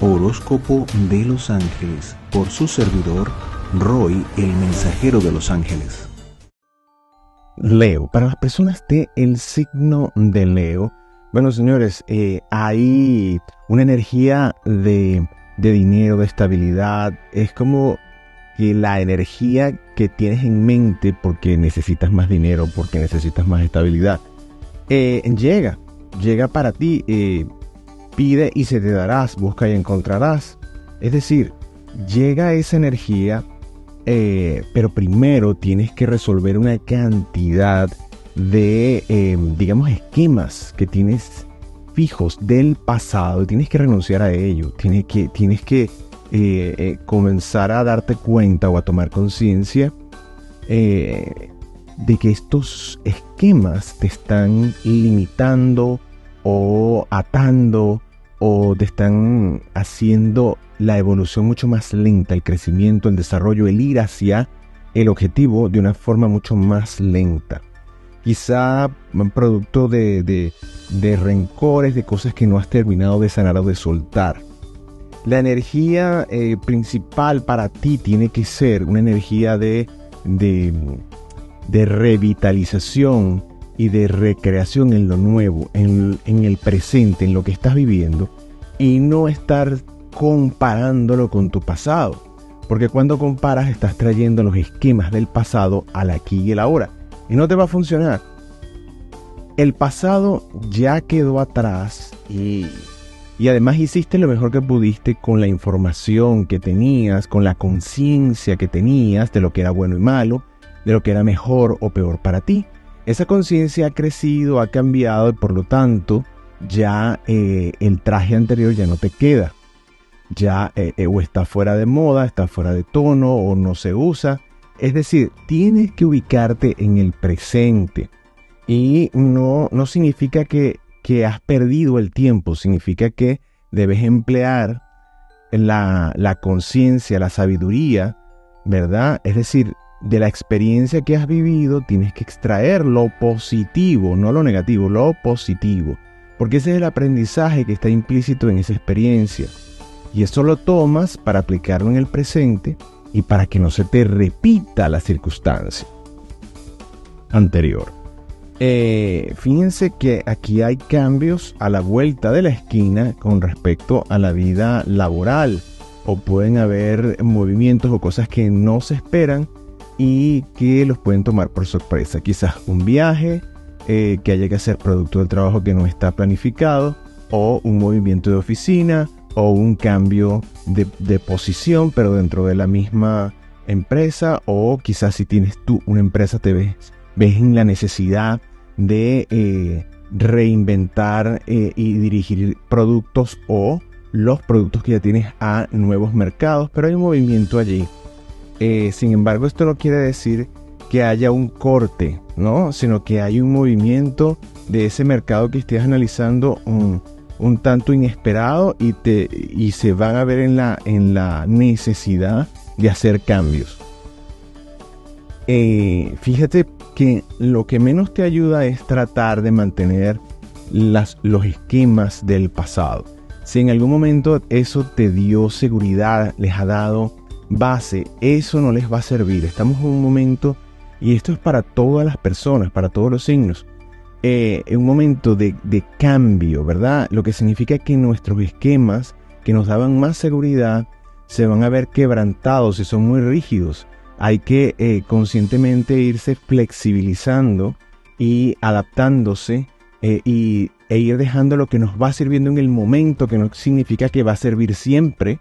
Horóscopo de los Ángeles por su servidor Roy, el mensajero de los ángeles. Leo, para las personas de el signo de Leo, bueno señores, eh, hay una energía de, de dinero, de estabilidad, es como que la energía que tienes en mente porque necesitas más dinero, porque necesitas más estabilidad, eh, llega, llega para ti, eh, pide y se te darás, busca y encontrarás. Es decir, llega esa energía, eh, pero primero tienes que resolver una cantidad de, digamos, esquemas que tienes fijos del pasado, tienes que renunciar a ello, tienes que, tienes que eh, eh, comenzar a darte cuenta o a tomar conciencia eh, de que estos esquemas te están limitando o atando o te están haciendo la evolución mucho más lenta, el crecimiento, el desarrollo, el ir hacia el objetivo de una forma mucho más lenta. Quizá producto de, de rencores, de cosas que no has terminado de sanar o de soltar. La energía eh, principal para ti tiene que ser una energía de, de, revitalización y de recreación en lo nuevo, en, en el presente, en lo que estás viviendo, y no estar comparándolo con tu pasado. Porque cuando comparas estás trayendo los esquemas del pasado al aquí y el ahora. Y no te va a funcionar. El pasado ya quedó atrás y y además hiciste lo mejor que pudiste con la información que tenías, con la conciencia que tenías de lo que era bueno y malo, de lo que era mejor o peor para ti. Esa conciencia ha crecido, ha cambiado y por lo tanto ya eh, el traje anterior ya no te queda. Ya eh, eh, o está fuera de moda, está fuera de tono o no se usa. Es decir, tienes que ubicarte en el presente. Y no, no significa que que has perdido el tiempo, significa que debes emplear la, la conciencia, la sabiduría, ¿verdad? Es decir, de la experiencia que has vivido tienes que extraer lo positivo, no lo negativo, lo positivo. Porque ese es el aprendizaje que está implícito en esa experiencia. Y eso lo tomas para aplicarlo en el presente y para que no se te repita la circunstancia anterior. Eh, fíjense que aquí hay cambios a la vuelta de la esquina con respecto a la vida laboral o pueden haber movimientos o cosas que no se esperan y que los pueden tomar por sorpresa. Quizás un viaje eh, que haya que hacer producto del trabajo que no está planificado o un movimiento de oficina o un cambio de, de posición pero dentro de la misma empresa o quizás si tienes tú una empresa te ves, ves en la necesidad de eh, reinventar eh, y dirigir productos o los productos que ya tienes a nuevos mercados, pero hay un movimiento allí. Eh, sin embargo, esto no quiere decir que haya un corte, ¿no? Sino que hay un movimiento de ese mercado que estés analizando un, tanto inesperado y, te, y se van a ver en la, en la necesidad de hacer cambios. fíjate que lo que menos te ayuda es tratar de mantener las, los esquemas del pasado. Si en algún momento eso te dio seguridad, les ha dado base, eso no les va a servir. Estamos en un momento, y esto es para todas las personas, para todos los signos, eh, un momento de, de cambio, ¿verdad? Lo que significa que nuestros esquemas que nos daban más seguridad se van a ver quebrantados y son muy rígidos hay que eh, conscientemente irse flexibilizando y adaptándose eh, y, e ir dejando lo que nos va sirviendo en el momento, que no significa que va a servir siempre,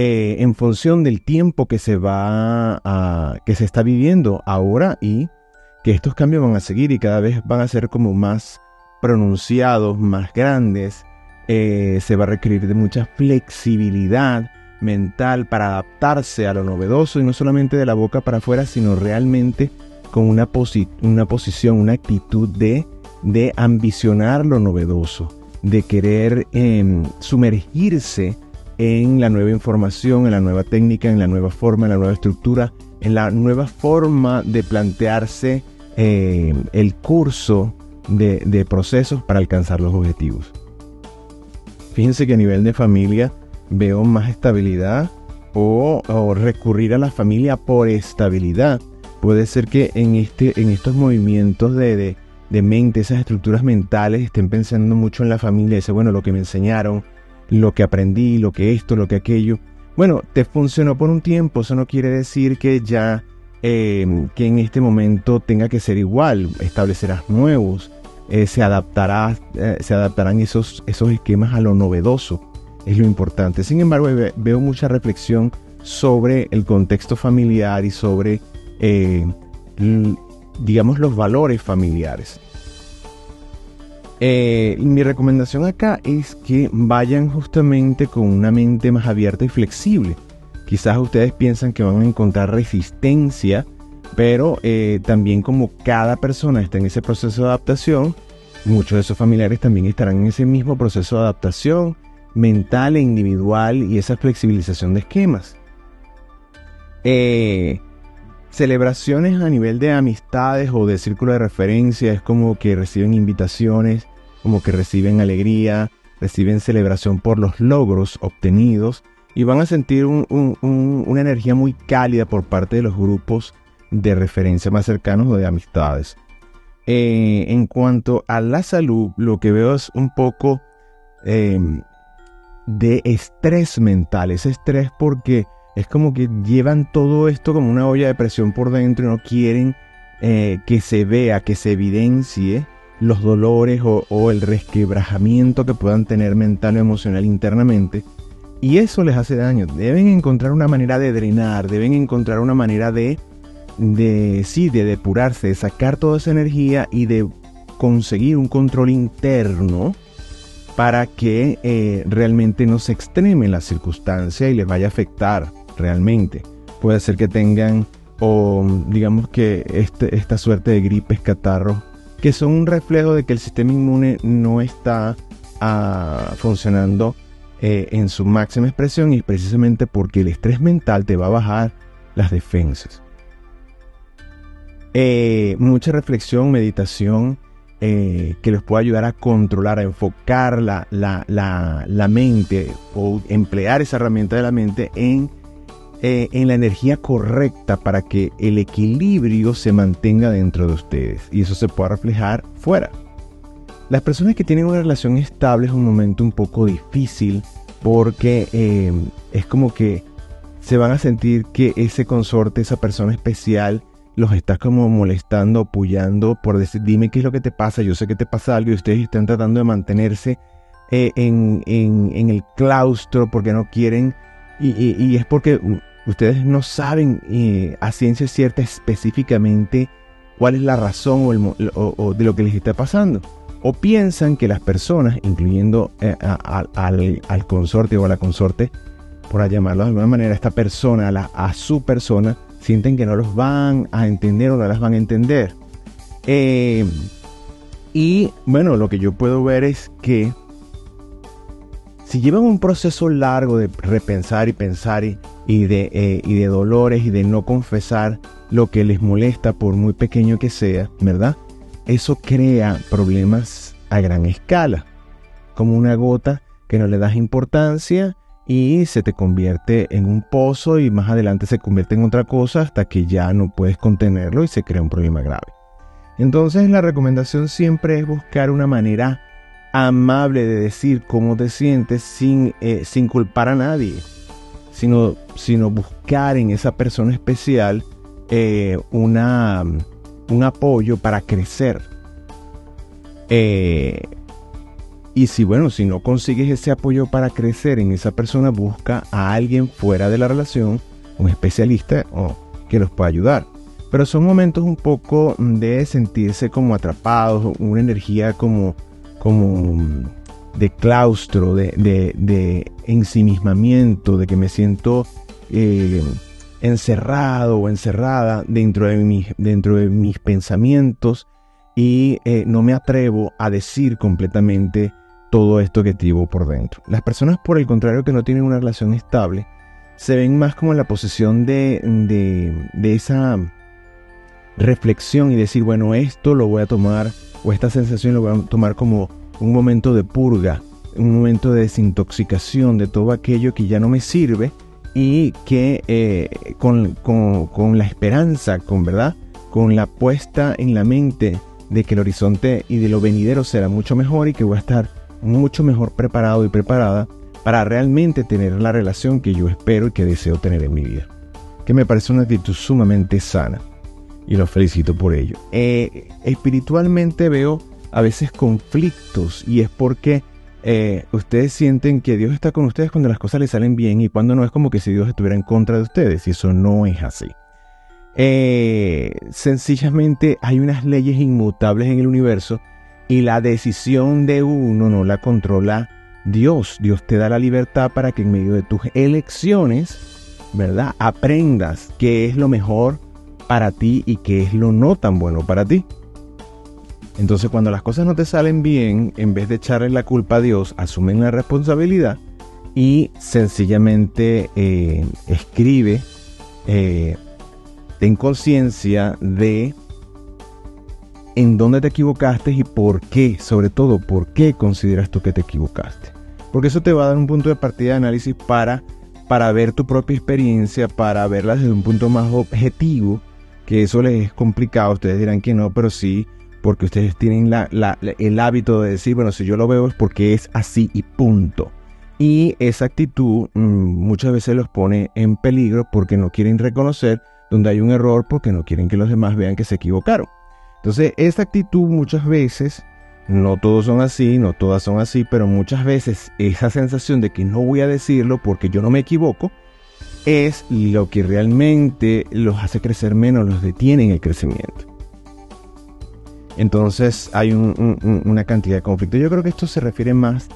eh, en función del tiempo que se va a, que se está viviendo ahora y que estos cambios van a seguir y cada vez van a ser como más pronunciados, más grandes, se va a requerir de mucha flexibilidad mental para adaptarse a lo novedoso y no solamente de la boca para afuera, sino realmente con una, una posición, una actitud de, de ambicionar lo novedoso, de querer em, sumergirse en la nueva información, en la nueva técnica, en la nueva forma, en la nueva estructura, en la nueva forma de plantearse em, el curso de procesos para alcanzar los objetivos. Fíjense que a nivel de familia, veo más estabilidad o, recurrir a la familia por estabilidad. Puede ser que en, este, en estos movimientos de, de, mente, esas estructuras mentales, estén pensando mucho en la familia. Dice, bueno, lo que me enseñaron, lo que aprendí, lo que esto, lo que aquello. Bueno, te funcionó por un tiempo, eso no quiere decir que ya em, que en este momento tenga que ser igual, establecerás nuevos, eh, se, adaptará, eh, se adaptarán esos, esos esquemas a lo novedoso es lo importante. Sin embargo, veo mucha reflexión sobre el contexto familiar y sobre, eh, digamos, los valores familiares. Eh, mi recomendación acá es que vayan justamente con una mente más abierta y flexible. Quizás ustedes piensan que van a encontrar resistencia, pero eh, también como cada persona está en ese proceso de adaptación, muchos de esos familiares también estarán en ese mismo proceso de adaptación mental e individual y esa flexibilización de esquemas. Eh, celebraciones a nivel de amistades o de círculo de referencia es como que reciben invitaciones, como que reciben alegría, reciben celebración por los logros obtenidos y van a sentir una energía muy cálida por parte de los grupos de referencia más cercanos o de amistades. Eh, en cuanto a la salud, lo que veo es un poco em, de estrés mental, ese estrés porque es como que llevan todo esto como una olla de presión por dentro y no quieren eh, que se vea, que se evidencie los dolores o, el resquebrajamiento que puedan tener mental o emocional internamente. Y eso les hace daño. Deben encontrar una manera de drenar, deben encontrar una manera de, sí, de depurarse, de sacar toda esa energía y de conseguir un control interno para que eh, realmente no se extreme la circunstancia y les vaya a afectar realmente. Puede ser que tengan, o digamos que este, esta suerte de gripes, catarros, que son un reflejo de que el sistema inmune no está ah, funcionando eh, en su máxima expresión y precisamente porque el estrés mental te va a bajar las defensas. Eh, mucha reflexión, meditación, eh, que les pueda ayudar a controlar, a enfocar la, la, mente o emplear esa herramienta de la mente en, eh, en la energía correcta para que el equilibrio se mantenga dentro de ustedes y eso se pueda reflejar fuera. Las personas que tienen una relación estable es un momento un poco difícil porque eh, es como que se van a sentir que ese consorte, esa persona especial, los estás como molestando, apoyando por decir, dime qué es lo que te pasa, yo sé que te pasa algo y ustedes están tratando de mantenerse eh, en, el claustro porque no quieren y, es porque ustedes no saben eh, a ciencia cierta específicamente cuál es la razón o, de lo que les está pasando. O piensan que las personas, incluyendo eh, al, consorte o a la consorte, por llamarlo de alguna manera, esta persona, a su persona, sienten que no los van a entender o no las van a entender. Eh, y bueno, lo que yo puedo ver es que si llevan un proceso largo de repensar y pensar y, de, eh, de dolores y de no confesar lo que les molesta por muy pequeño que sea, ¿verdad? Eso crea problemas a gran escala, como una gota que no le das importancia y se te convierte en un pozo y más adelante se convierte en otra cosa hasta que ya no puedes contenerlo y se crea un problema grave. Entonces la recomendación siempre es buscar una manera amable de decir cómo te sientes sin, eh, sin culpar a nadie, sino, sino buscar en esa persona especial eh, una, un apoyo para crecer. Eh, y si, bueno, si no consigues ese apoyo para crecer en esa persona, busca a alguien fuera de la relación, un especialista o que los pueda ayudar. Pero son momentos un poco de sentirse como atrapados, una energía como, como de claustro, de, de, ensimismamiento, de que me siento eh, encerrado o encerrada dentro de, mi, dentro de mis pensamientos y eh, no me atrevo a decir completamente todo esto que llevo por dentro. Las personas, por el contrario, que no tienen una relación estable, se ven más como en la posición de, de, esa reflexión y decir, bueno, esto lo voy a tomar, o esta sensación lo voy a tomar como un momento de purga, un momento de desintoxicación de todo aquello que ya no me sirve y que eh, con, con, la esperanza, con verdad, con la puesta en la mente de que el horizonte y de lo venidero será mucho mejor y que voy a estar mucho mejor preparado y preparada para realmente tener la relación que yo espero y que deseo tener en mi vida. Que me parece una actitud sumamente sana y los felicito por ello. Eh, espiritualmente veo a veces conflictos y es porque eh, ustedes sienten que Dios está con ustedes cuando las cosas les salen bien y cuando no es como que si Dios estuviera en contra de ustedes y eso no es así. Eh, sencillamente hay unas leyes inmutables en el universo y la decisión de uno no la controla Dios. Dios te da la libertad para que en medio de tus elecciones, ¿verdad? Aprendas qué es lo mejor para ti y qué es lo no tan bueno para ti. Entonces cuando las cosas no te salen bien, en vez de echarle la culpa a Dios, asumen la responsabilidad y sencillamente eh, escribe, eh, ten conciencia de en dónde te equivocaste y por qué, sobre todo, por qué consideras tú que te equivocaste. Porque eso te va a dar un punto de partida de análisis para, para ver tu propia experiencia, para verla desde un punto más objetivo, que eso les es complicado, ustedes dirán que no, pero sí, porque ustedes tienen el hábito de decir, bueno, si yo lo veo es porque es así y punto. Y esa actitud mm, muchas veces los pone en peligro porque no quieren reconocer donde hay un error, porque no quieren que los demás vean que se equivocaron. Entonces, esta actitud muchas veces, no todos son así, no todas son así, pero muchas veces esa sensación de que no voy a decirlo porque yo no me equivoco, es lo que realmente los hace crecer menos, los detiene en el crecimiento. Entonces hay una cantidad de conflictos. Yo creo que esto se refiere más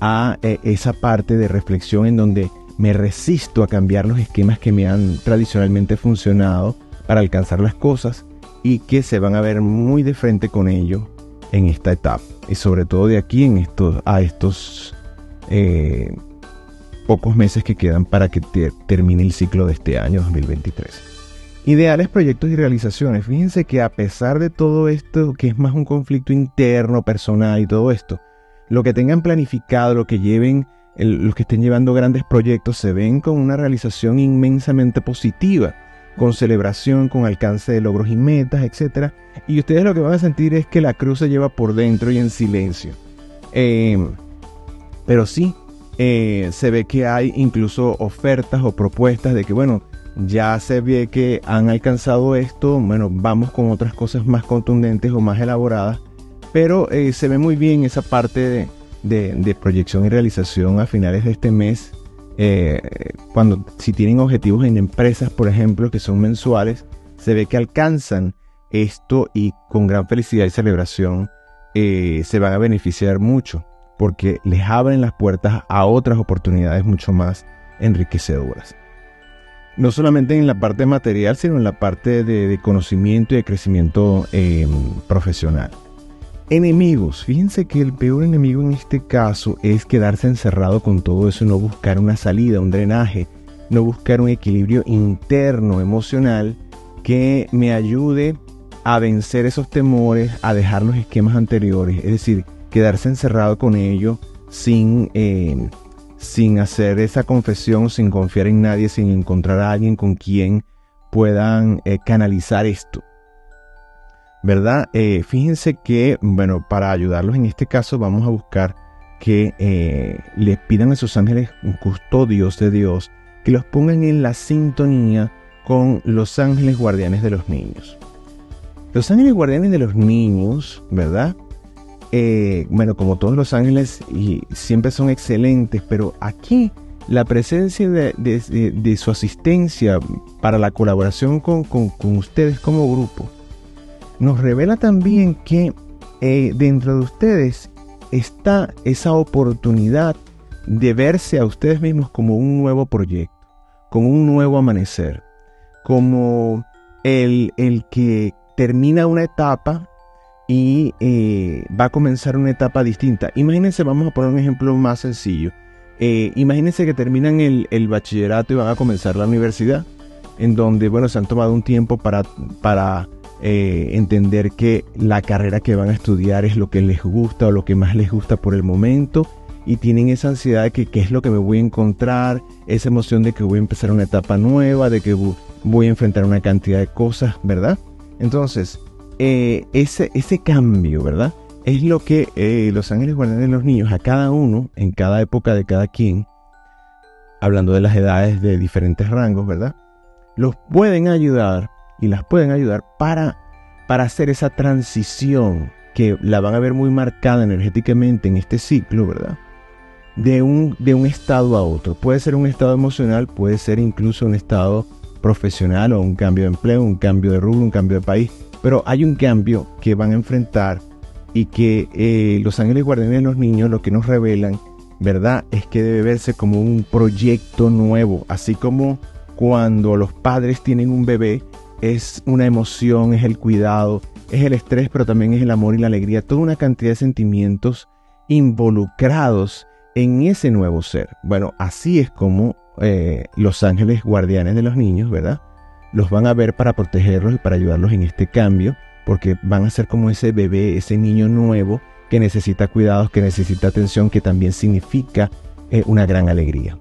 a eh, esa parte de reflexión en donde me resisto a cambiar los esquemas que me han tradicionalmente funcionado para alcanzar las cosas y que se van a ver muy de frente con ello en esta etapa. Y sobre todo de aquí en a estos eh, pocos meses que quedan para que termine el ciclo de este año 2023. Ideales, proyectos y realizaciones. Fíjense que a pesar de todo esto, que es más un conflicto interno, personal y todo esto, lo que tengan planificado, lo que lleven, los que estén llevando grandes proyectos, se ven con una realización inmensamente positiva con celebración, con alcance de logros y metas, etc. Y ustedes lo que van a sentir es que la cruz se lleva por dentro y en silencio. Eh, pero sí, eh, se ve que hay incluso ofertas o propuestas de que, bueno, ya se ve que han alcanzado esto, bueno, vamos con otras cosas más contundentes o más elaboradas, pero eh, se ve muy bien esa parte de proyección y realización a finales de este mes eh, cuando si tienen objetivos en empresas, por ejemplo, que son mensuales, se ve que alcanzan esto y con gran felicidad y celebración eh, se van a beneficiar mucho porque les abren las puertas a otras oportunidades mucho más enriquecedoras. No solamente en la parte material, sino en la parte de, conocimiento y de crecimiento eh, profesional. Enemigos. Fíjense que el peor enemigo en este caso es quedarse encerrado con todo eso no buscar una salida, un drenaje, no buscar un equilibrio interno, emocional, que me ayude a vencer esos temores, a dejar los esquemas anteriores. Es decir, quedarse encerrado con ello sin, eh, sin hacer esa confesión, sin confiar en nadie, sin encontrar a alguien con quien puedan eh, canalizar esto. ¿verdad? Eh, fíjense que, bueno, para ayudarlos en este caso vamos a buscar que les pidan a sus ángeles custodios de Dios que los pongan en la sintonía con los ángeles guardianes de los niños. Los ángeles guardianes de los niños, ¿verdad? Eh, bueno, como todos los ángeles, y siempre son excelentes, pero aquí la presencia de, su asistencia para la colaboración con ustedes como grupo nos revela también que eh, dentro de ustedes está esa oportunidad de verse a ustedes mismos como un nuevo proyecto, como un nuevo amanecer, como el, el que termina una etapa y eh, va a comenzar una etapa distinta. Imagínense, vamos a poner un ejemplo más sencillo. Eh, imagínense que terminan el, el, bachillerato y van a comenzar la universidad, en donde, bueno, se han tomado un tiempo para, para eh, entender que la carrera que van a estudiar es lo que les gusta o lo que más les gusta por el momento y tienen esa ansiedad de que qué es lo que me voy a encontrar, esa emoción de que voy a empezar una etapa nueva, de que voy a enfrentar una cantidad de cosas, ¿verdad? Entonces, eh, ese, ese cambio, ¿verdad? Es lo que eh, los ángeles guardianes de los niños, a cada uno, en cada época de cada quien, hablando de las edades de diferentes rangos, ¿verdad? Los pueden ayudar y las pueden ayudar para, para hacer esa transición que la van a ver muy marcada energéticamente en este ciclo, ¿verdad? De un, de un estado a otro. Puede ser un estado emocional, puede ser incluso un estado profesional o un cambio de empleo, un cambio de rubro, un cambio de país. Pero hay un cambio que van a enfrentar y que eh, los ángeles guardianes de los niños lo que nos revelan, ¿verdad? Es que debe verse como un proyecto nuevo, así como cuando los padres tienen un bebé, es una emoción, es el cuidado, es el estrés, pero también es el amor y la alegría, toda una cantidad de sentimientos involucrados en ese nuevo ser. Bueno, así es como eh, los ángeles guardianes de los niños, ¿verdad? Los van a ver para protegerlos y para ayudarlos en este cambio, porque van a ser como ese bebé, ese niño nuevo que necesita cuidados, que necesita atención, que también significa eh, una gran alegría.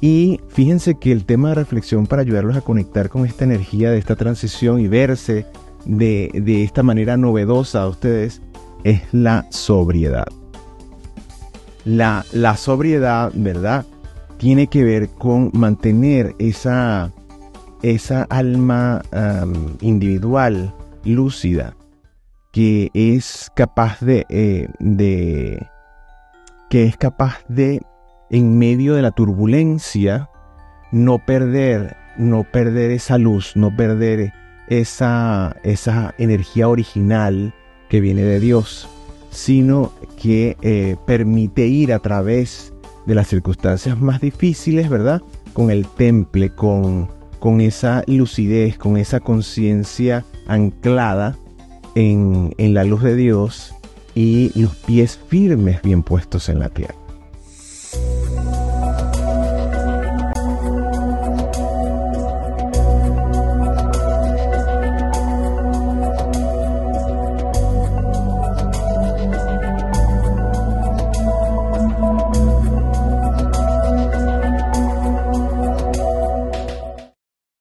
Y fíjense que el tema de reflexión para ayudarlos a conectar con esta energía de esta transición y verse de, esta manera novedosa a ustedes es la sobriedad. La, la, sobriedad, ¿verdad? Tiene que ver con mantener esa, esa alma individual, lúcida, que es capaz de, eh, de, que es capaz de, en medio de la turbulencia, no perder, no perder esa luz, no perder esa, esa energía original que viene de Dios, sino que eh, permite ir a través de las circunstancias más difíciles, ¿verdad? Con el temple, con, con esa lucidez, con esa conciencia anclada en, en la luz de Dios y los pies firmes bien puestos en la tierra.